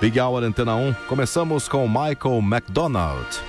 Big Hour Antena 1. Começamos com Michael McDonald.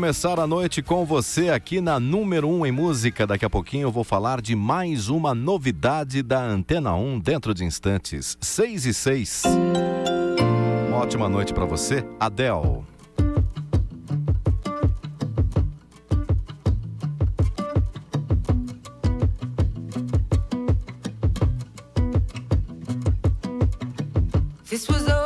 Começar a noite com você aqui na número 1 um em música. Daqui a pouquinho eu vou falar de mais uma novidade da Antena 1 dentro de instantes. 6 e 6. Uma ótima noite para você, Adele. you say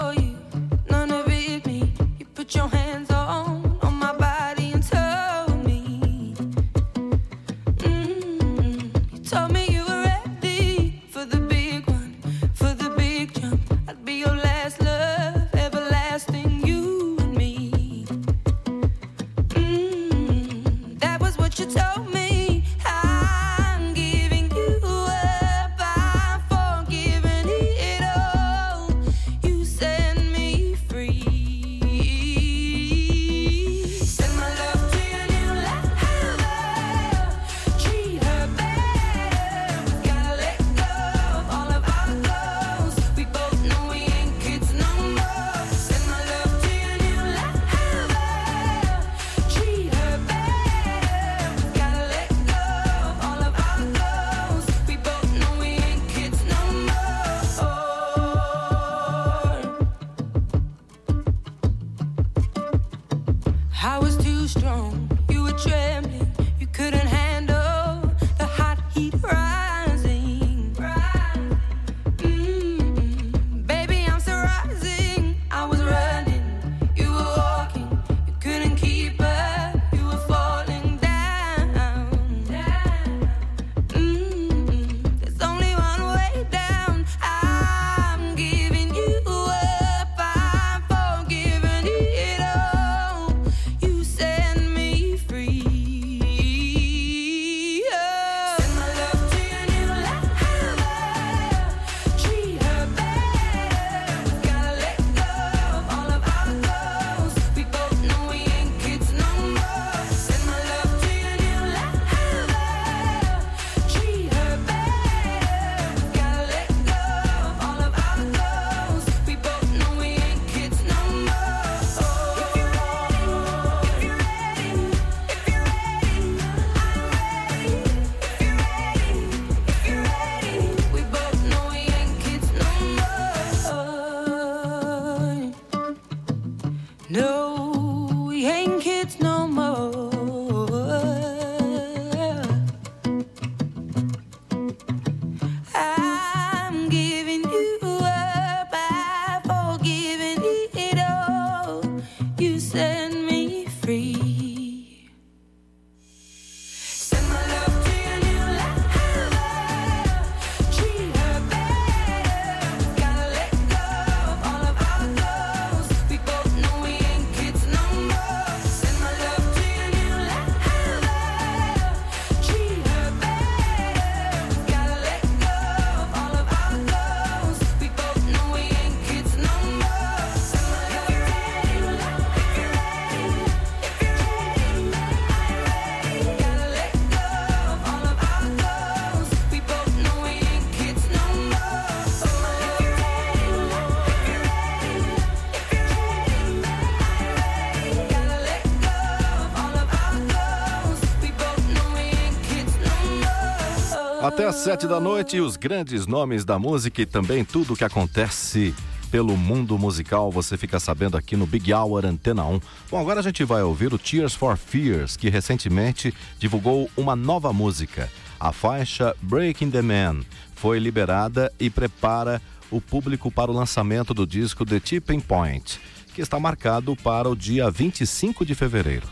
sete da noite, os grandes nomes da música e também tudo o que acontece pelo mundo musical, você fica sabendo aqui no Big Hour Antena 1. Bom, agora a gente vai ouvir o Tears for Fears, que recentemente divulgou uma nova música. A faixa Breaking the Man foi liberada e prepara o público para o lançamento do disco The Tipping Point, que está marcado para o dia 25 de fevereiro.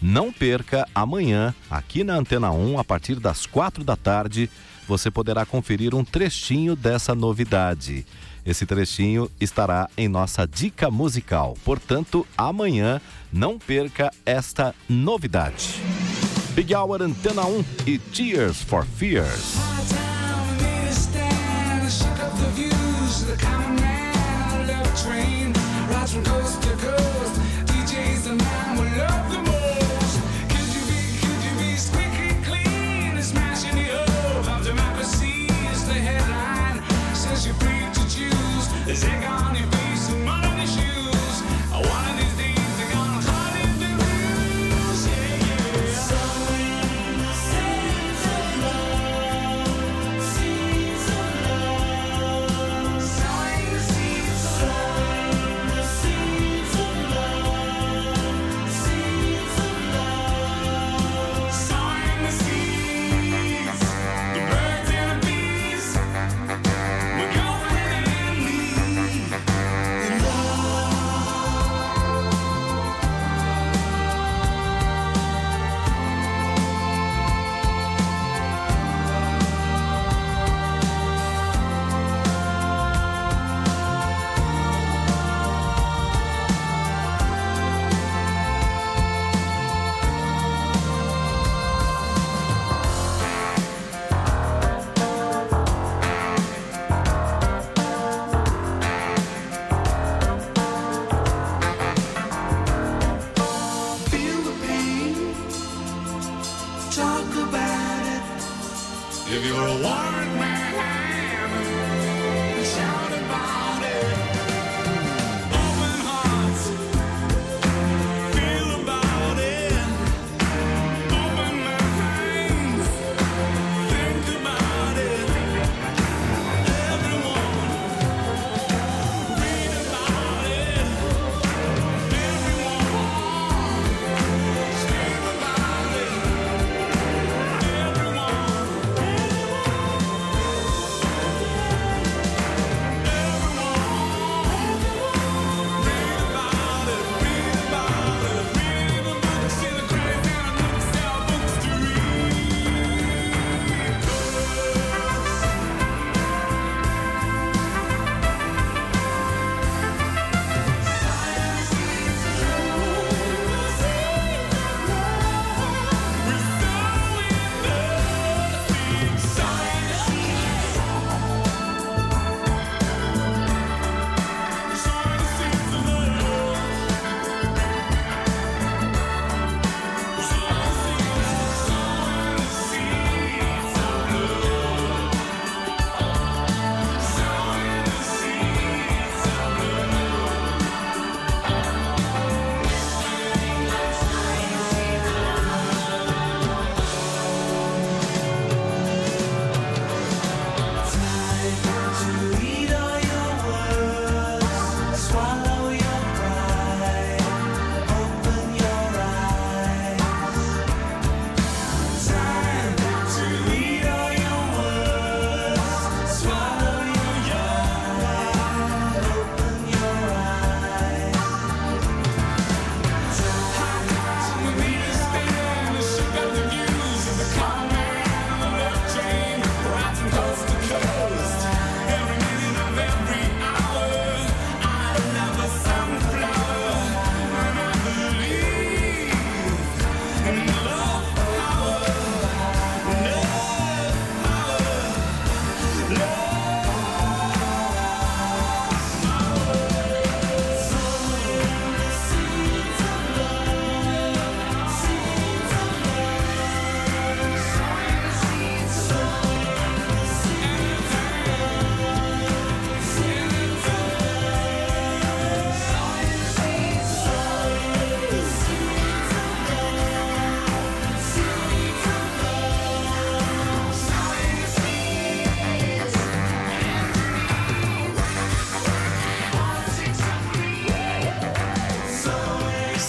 Não perca amanhã, aqui na Antena 1, a partir das quatro da tarde, você poderá conferir um trechinho dessa novidade. Esse trechinho estará em nossa dica musical. Portanto, amanhã não perca esta novidade. Big Hour Antena 1 e Tears for Fears. Rise from coast to coast, DJs love them. Is it gone? for a.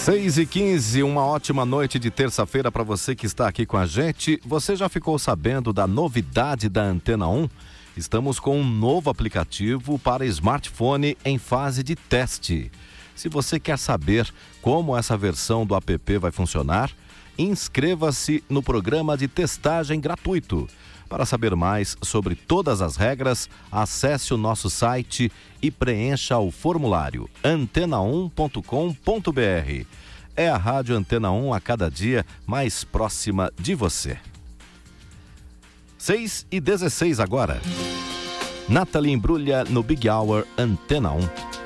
6 e 15 uma ótima noite de terça-feira para você que está aqui com a gente. Você já ficou sabendo da novidade da Antena 1? Estamos com um novo aplicativo para smartphone em fase de teste. Se você quer saber como essa versão do app vai funcionar, inscreva-se no programa de testagem gratuito. Para saber mais sobre todas as regras, acesse o nosso site e preencha o formulário antena1.com.br. É a Rádio Antena 1 a cada dia mais próxima de você. 6 e 16 agora. Nathalie embrulha no Big Hour Antena 1.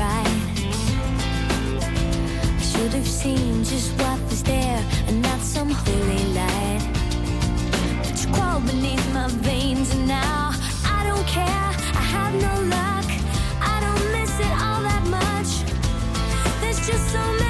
Right. I should have seen just what was there and not some holy light. But you crawl beneath my veins and now I don't care. I have no luck. I don't miss it all that much. There's just so many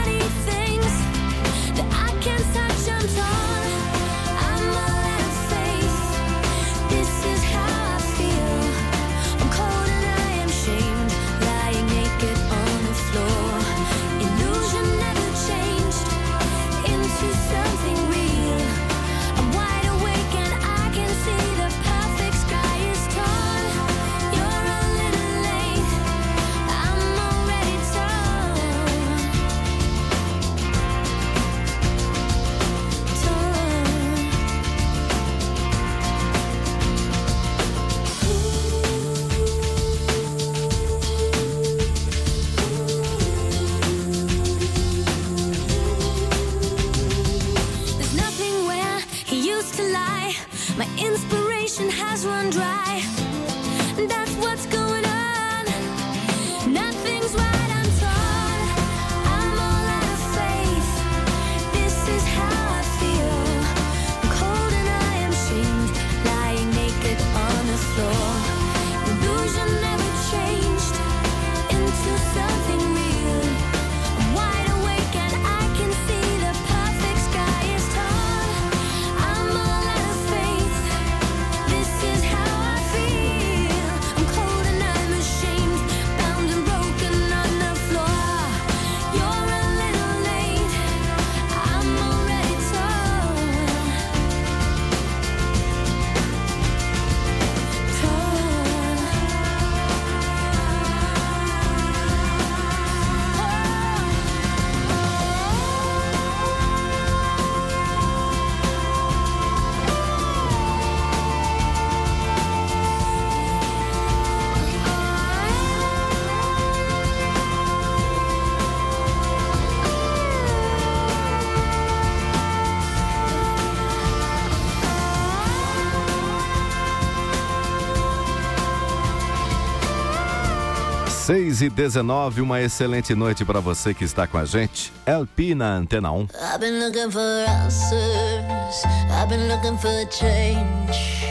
6 e 19, uma excelente noite para você que está com a gente. LP na Antena 1. I've been looking for answers, I've been looking for change.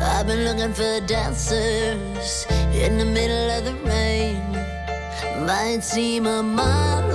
I've been looking for dancers in the middle of the rain. Might seem a mile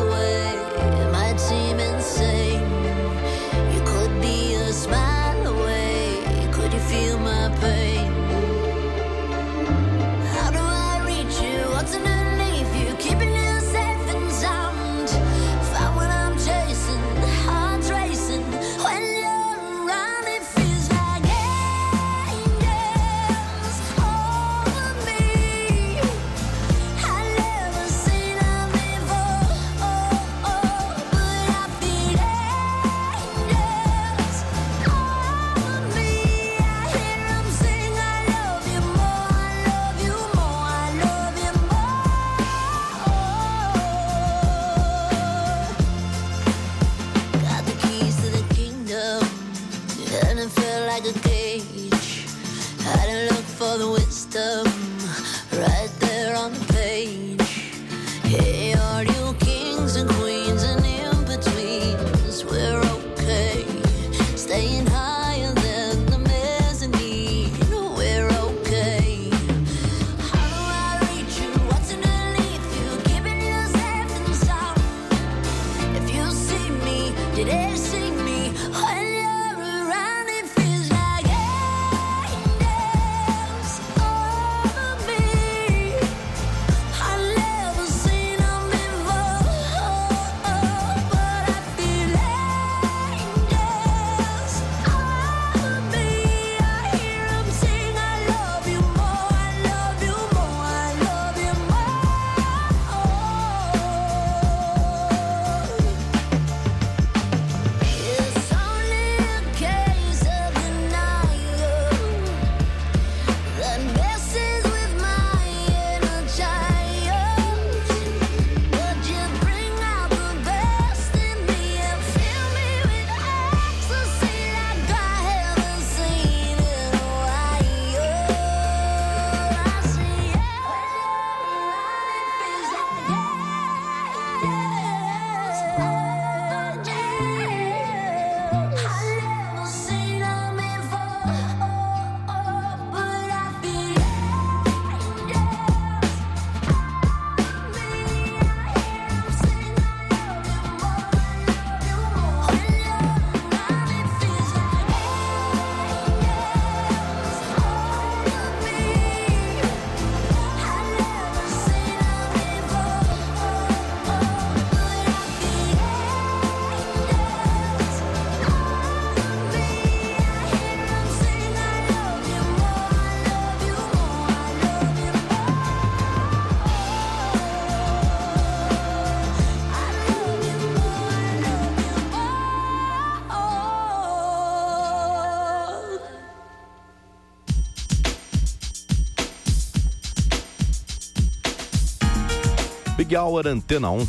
Hour Antena 1.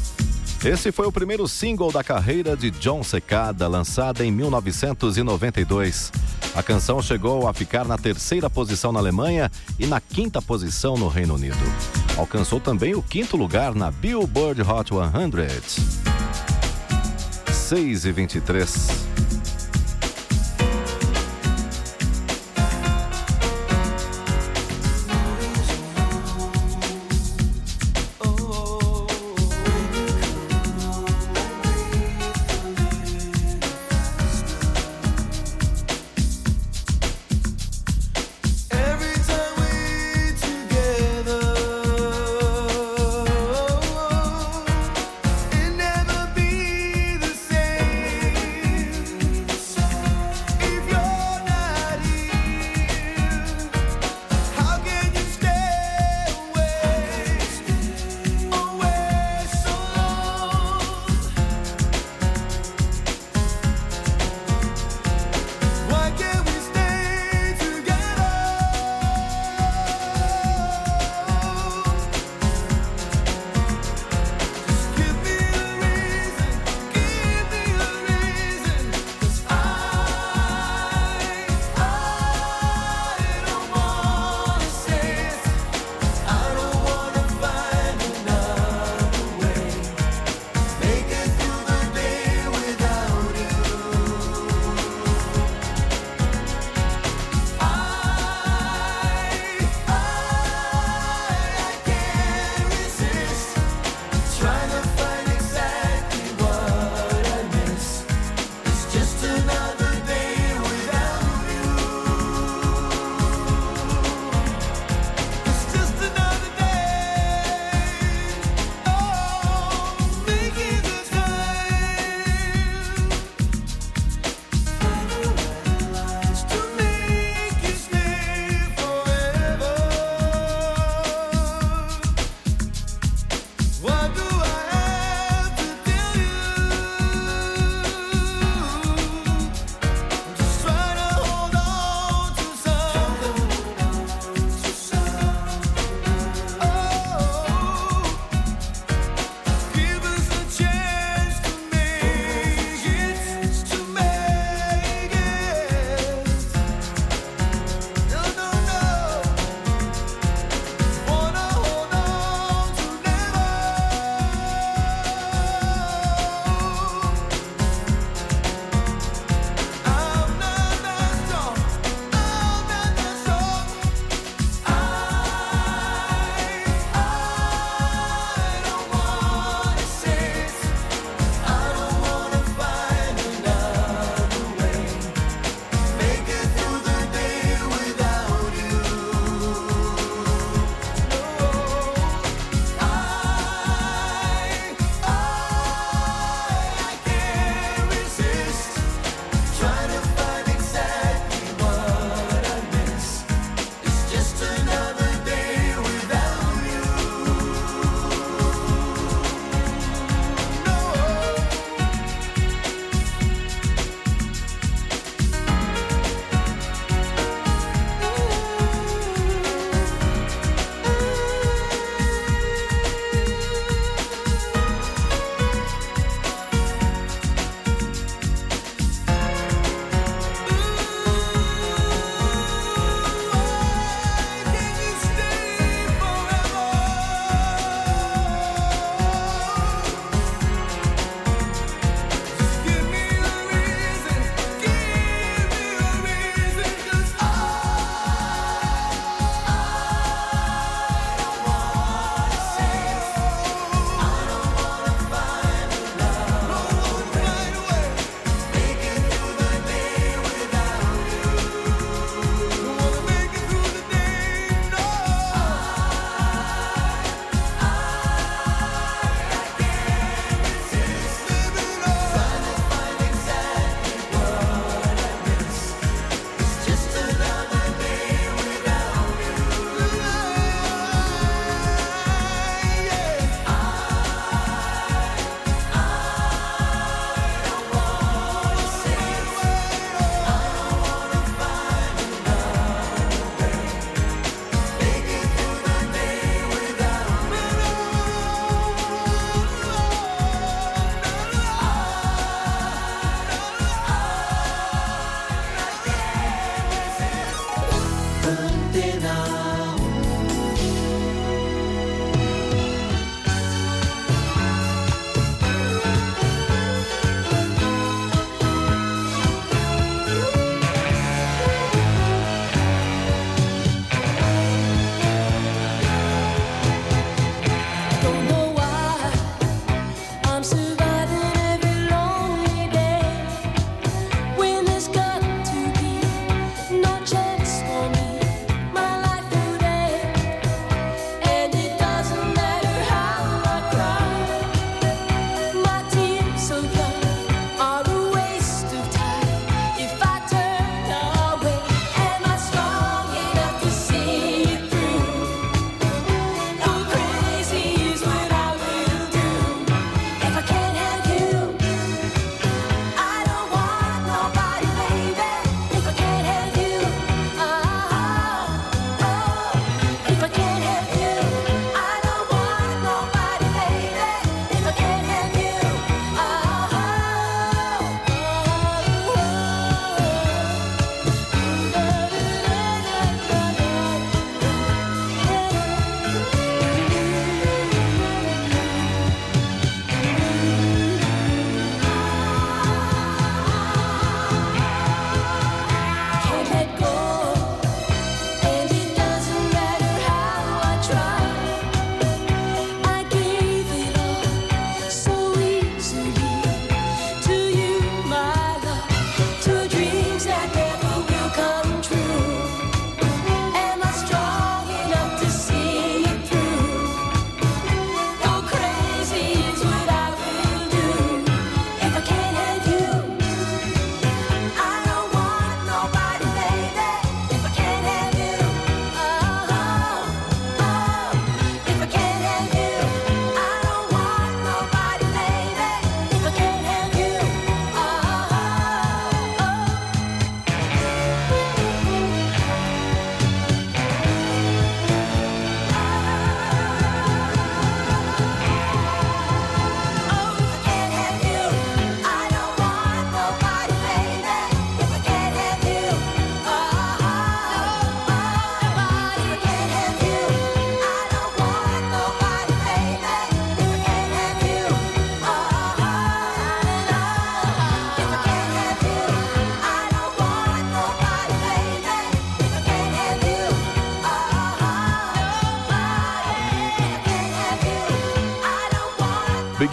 Esse foi o primeiro single da carreira de John Secada, lançada em 1992. A canção chegou a ficar na terceira posição na Alemanha e na quinta posição no Reino Unido. Alcançou também o quinto lugar na Billboard Hot 100. 6 e 23.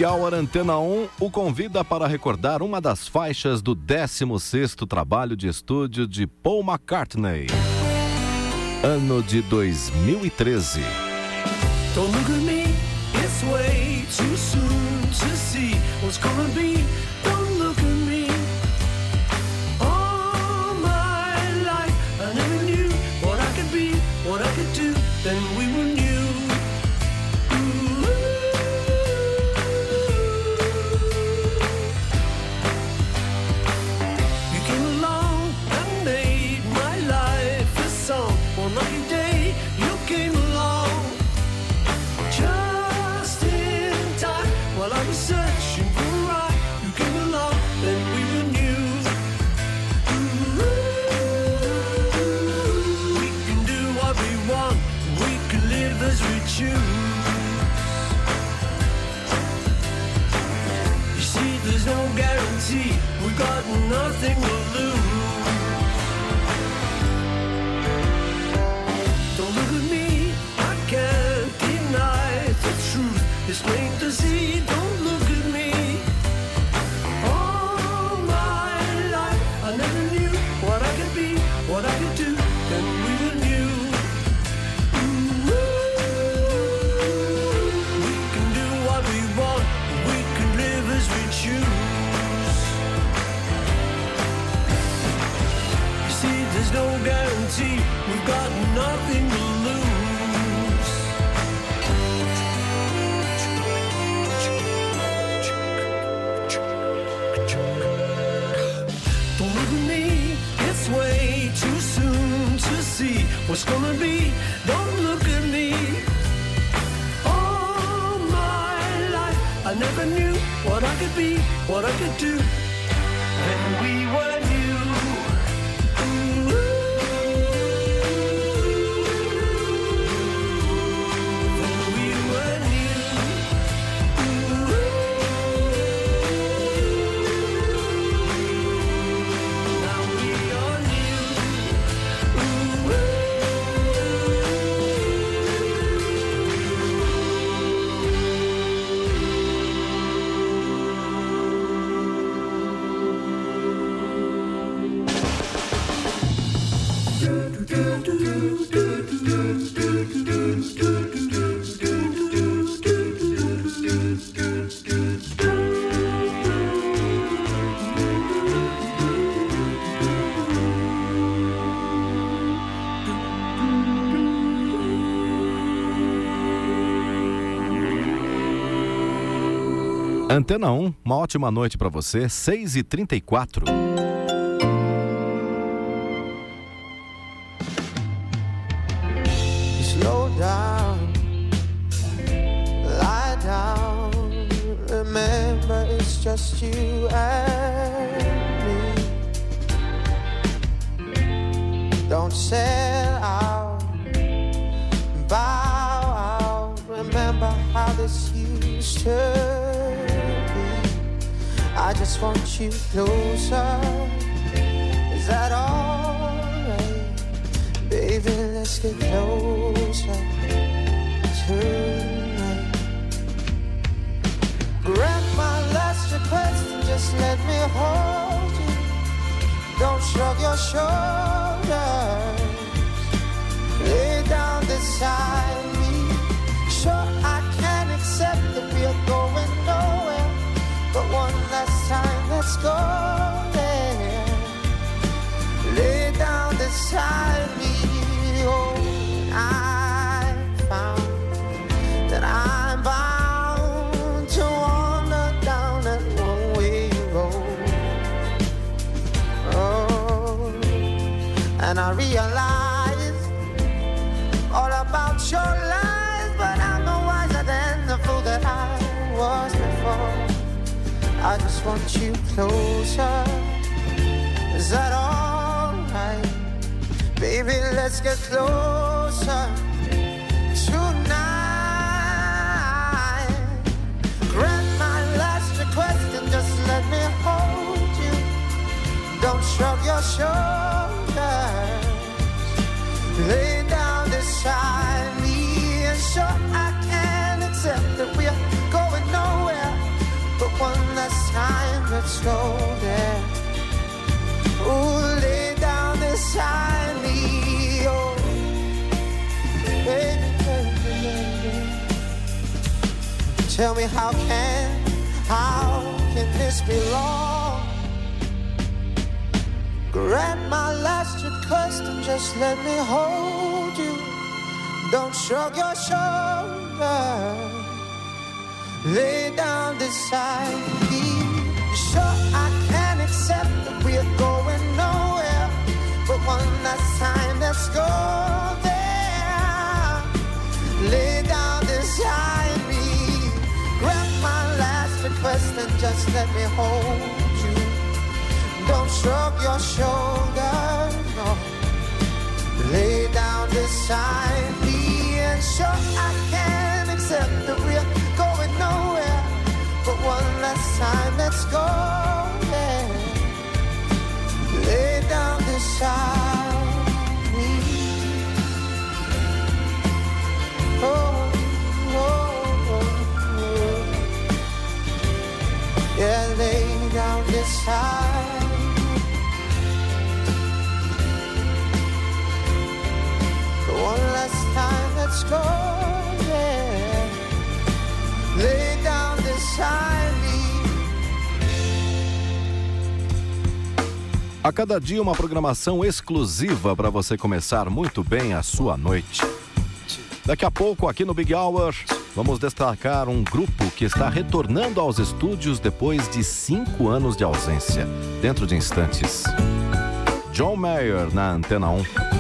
Big Hour Antena 1 o convida para recordar uma das faixas do 16º trabalho de estúdio de Paul McCartney. Ano de 2013. Don't look at me, it's way too soon to see what's gonna be. Don't Antena 1, uma ótima noite para você, 6h34. Slow down, lie down. Remember, it's just you and me. Don't sell out, bow out. Remember how this used to. I just want you closer. Is that alright? Baby, let's get closer tonight. Grant my last request and just let me hold you. Don't shrug your shoulders. Lay down beside me. Let's go there. Lay down beside me. Oh, I found that I'm bound to wander down that one-way road. Oh. oh, and I realize want you closer. Is that alright? Baby, let's get closer tonight. Grant my last request and just let me hold you. Don't shrug your shoulders. Lay down this me one last time that's there. Ooh, lay down this highly, oh, baby, baby, baby. Tell me how can, how can this be long? Grant my last request and just let me hold you. Don't shrug your shoulders. Lay down beside me. Sure, I can accept that we're going nowhere. But one last time, let's go there. Lay down beside me. Grant my last request and just let me hold you. Don't shrug your shoulders, no. Lay down beside me, and sure I can accept that we're one last time, let's go there. Lay down beside me. Oh, oh, oh, oh. Yeah, lay down beside. One last time, let's go there. Lay. A cada dia uma programação exclusiva para você começar muito bem a sua noite. Daqui a pouco, aqui no Big Hour, vamos destacar um grupo que está retornando aos estúdios depois de cinco anos de ausência. Dentro de instantes. John Mayer na Antena 1.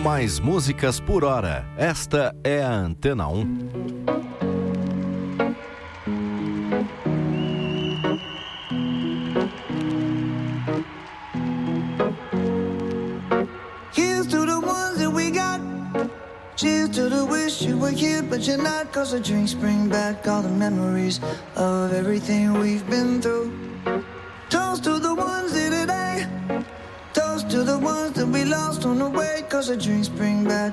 Mais músicas por hora. Esta é a Antena 1. Here's to the ones that we got. Cheers to the wish you were here, but you're not. Cause the drinks bring back all the memories of everything we've been through.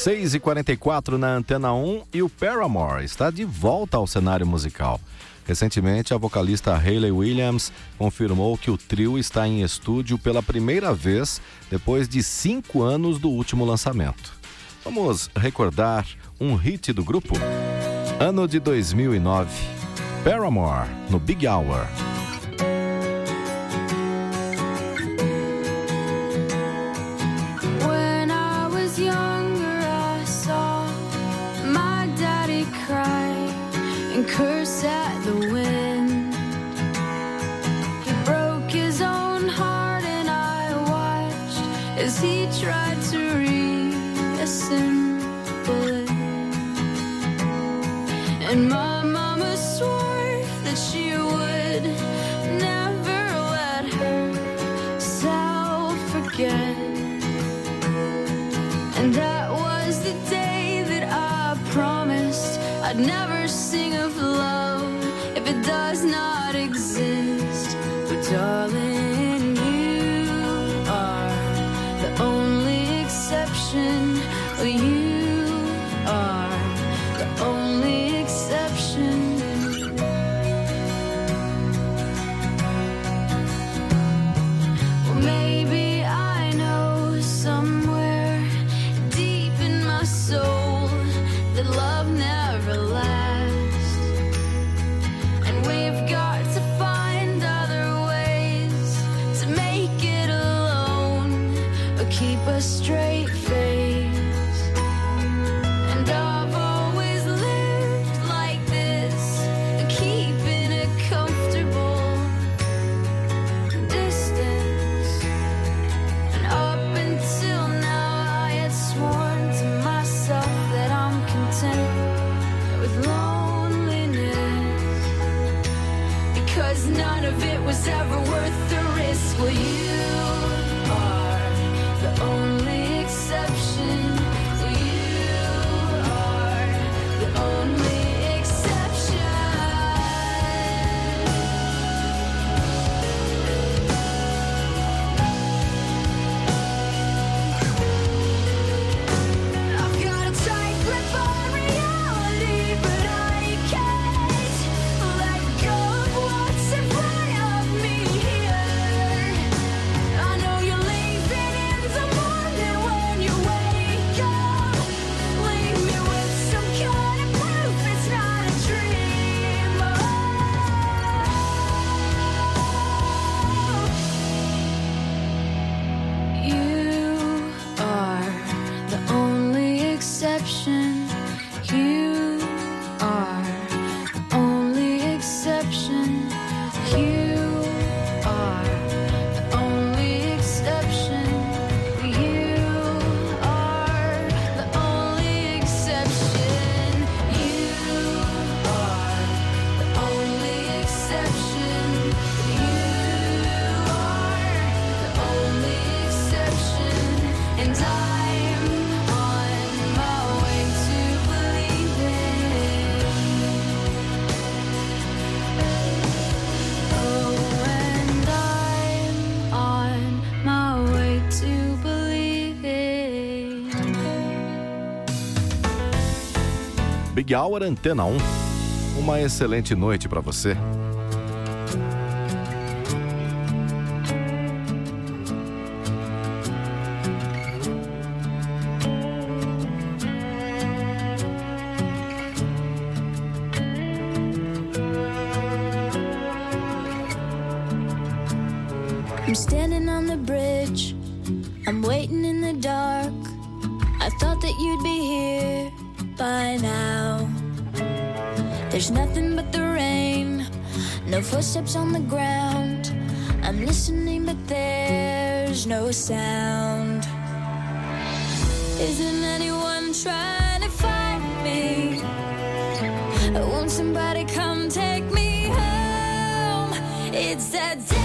6h44 na Antena 1 e o Paramore está de volta ao cenário musical. Recentemente, a vocalista Hayley Williams confirmou que o trio está em estúdio pela primeira vez depois de cinco anos do último lançamento. Vamos recordar um hit do grupo? Ano de 2009, Paramore, no Big Hour. And my mama swore that she would never let herself forget. And that was the day that I promised I'd never Happy Hour Antena 1. Uma excelente noite para você. sound. Isn't anyone trying to find me? Won't somebody come take me home? It's that.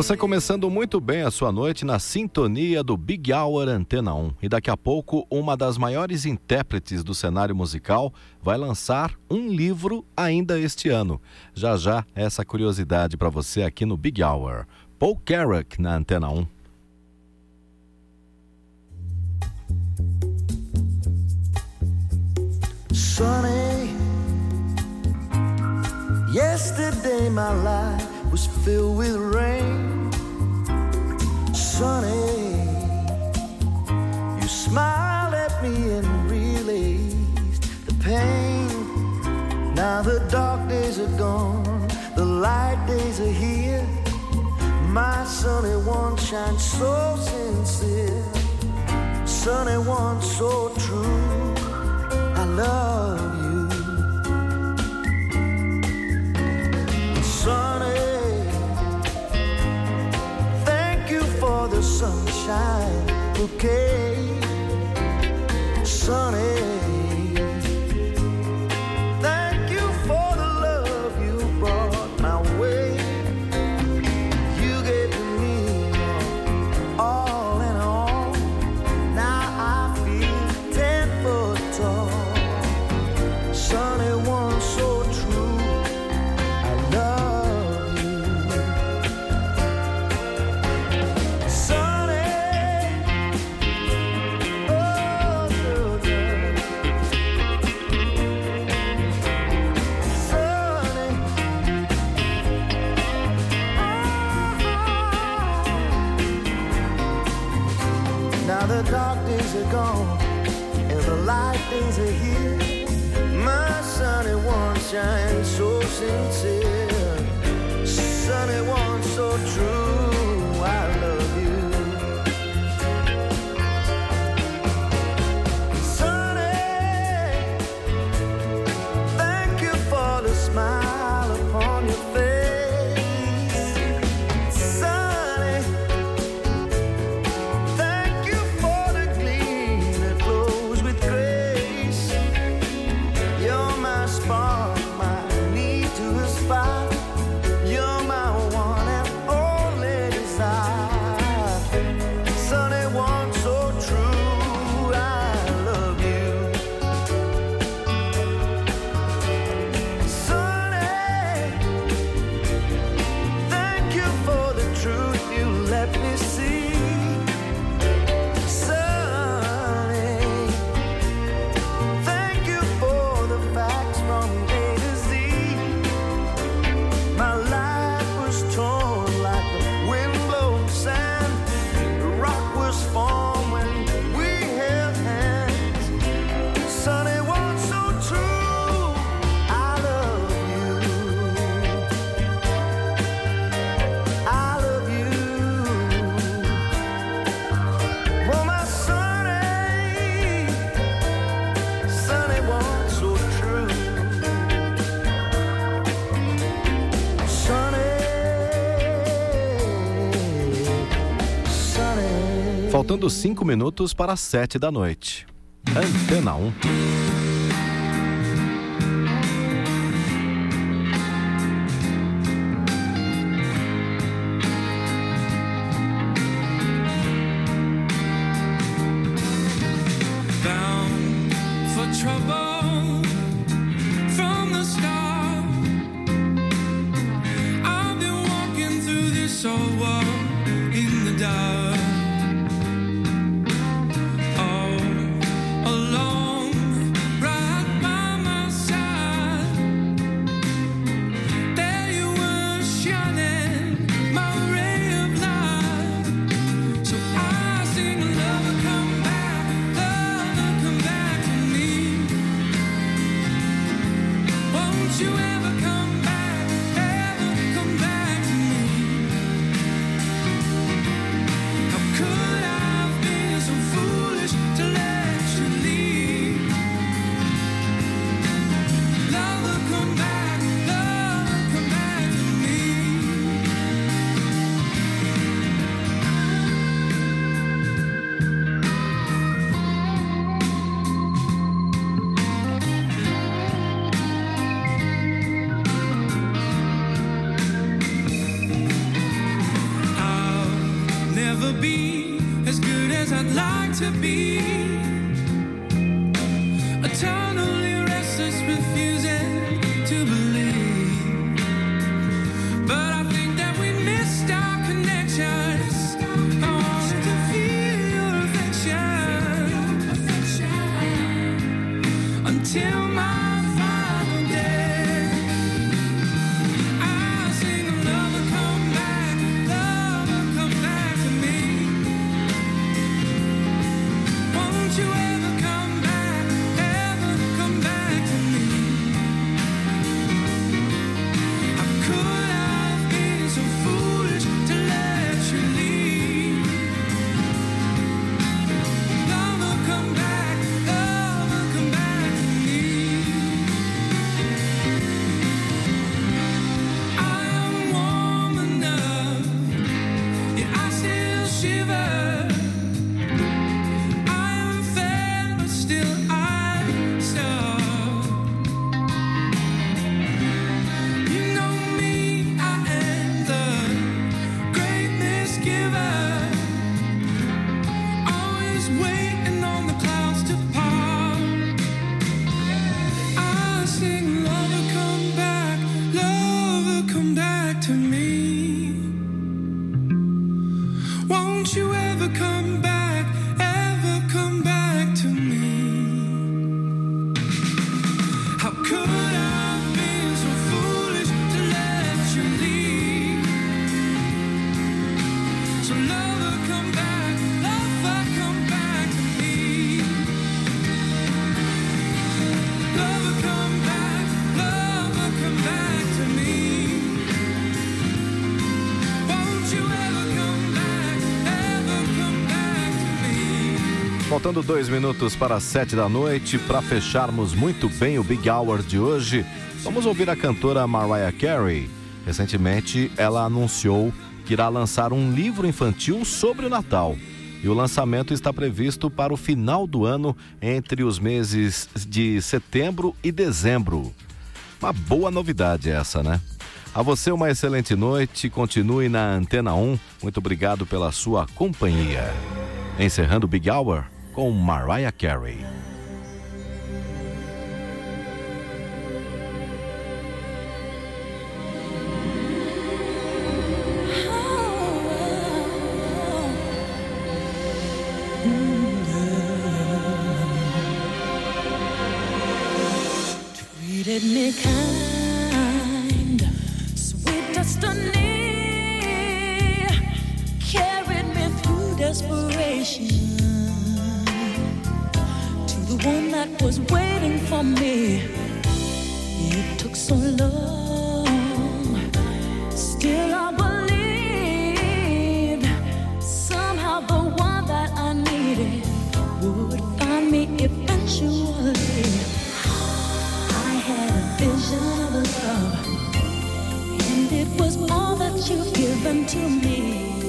Você começando muito bem a sua noite na sintonia do Big Hour Antena 1. E daqui a pouco, uma das maiores intérpretes do cenário musical vai lançar um livro ainda este ano. Já já, essa curiosidade para você aqui no Big Hour. Paul Carrack na Antena 1. Sunny. Yesterday my life was filled with rain. sunny. You smiled at me and released the pain. Now the dark days are gone, the light days are here. My sunny one shines so sincere, sunny one so true. I love you, sunny. for the sunshine bouquet. Sunny. to faltando 5 minutos para 7 da noite. Antena 1. Faltando dois minutos para as sete da noite, para fecharmos muito bem o Big Hour de hoje, vamos ouvir a cantora Mariah Carey. Recentemente, ela anunciou que irá lançar um livro infantil sobre o Natal. E o lançamento está previsto para o final do ano, entre os meses de setembro e dezembro. Uma boa novidade essa, né? A você uma excelente noite, continue na Antena 1. Muito obrigado pela sua companhia. Encerrando o Big Hour com Mariah Carey. Treated me kind, sweet destiny carried me through desperation one that was waiting for me. It took so long, still I believed somehow the one that I needed would find me eventually. I had a vision of love, and it was all that you've given to me.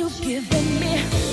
You've given me.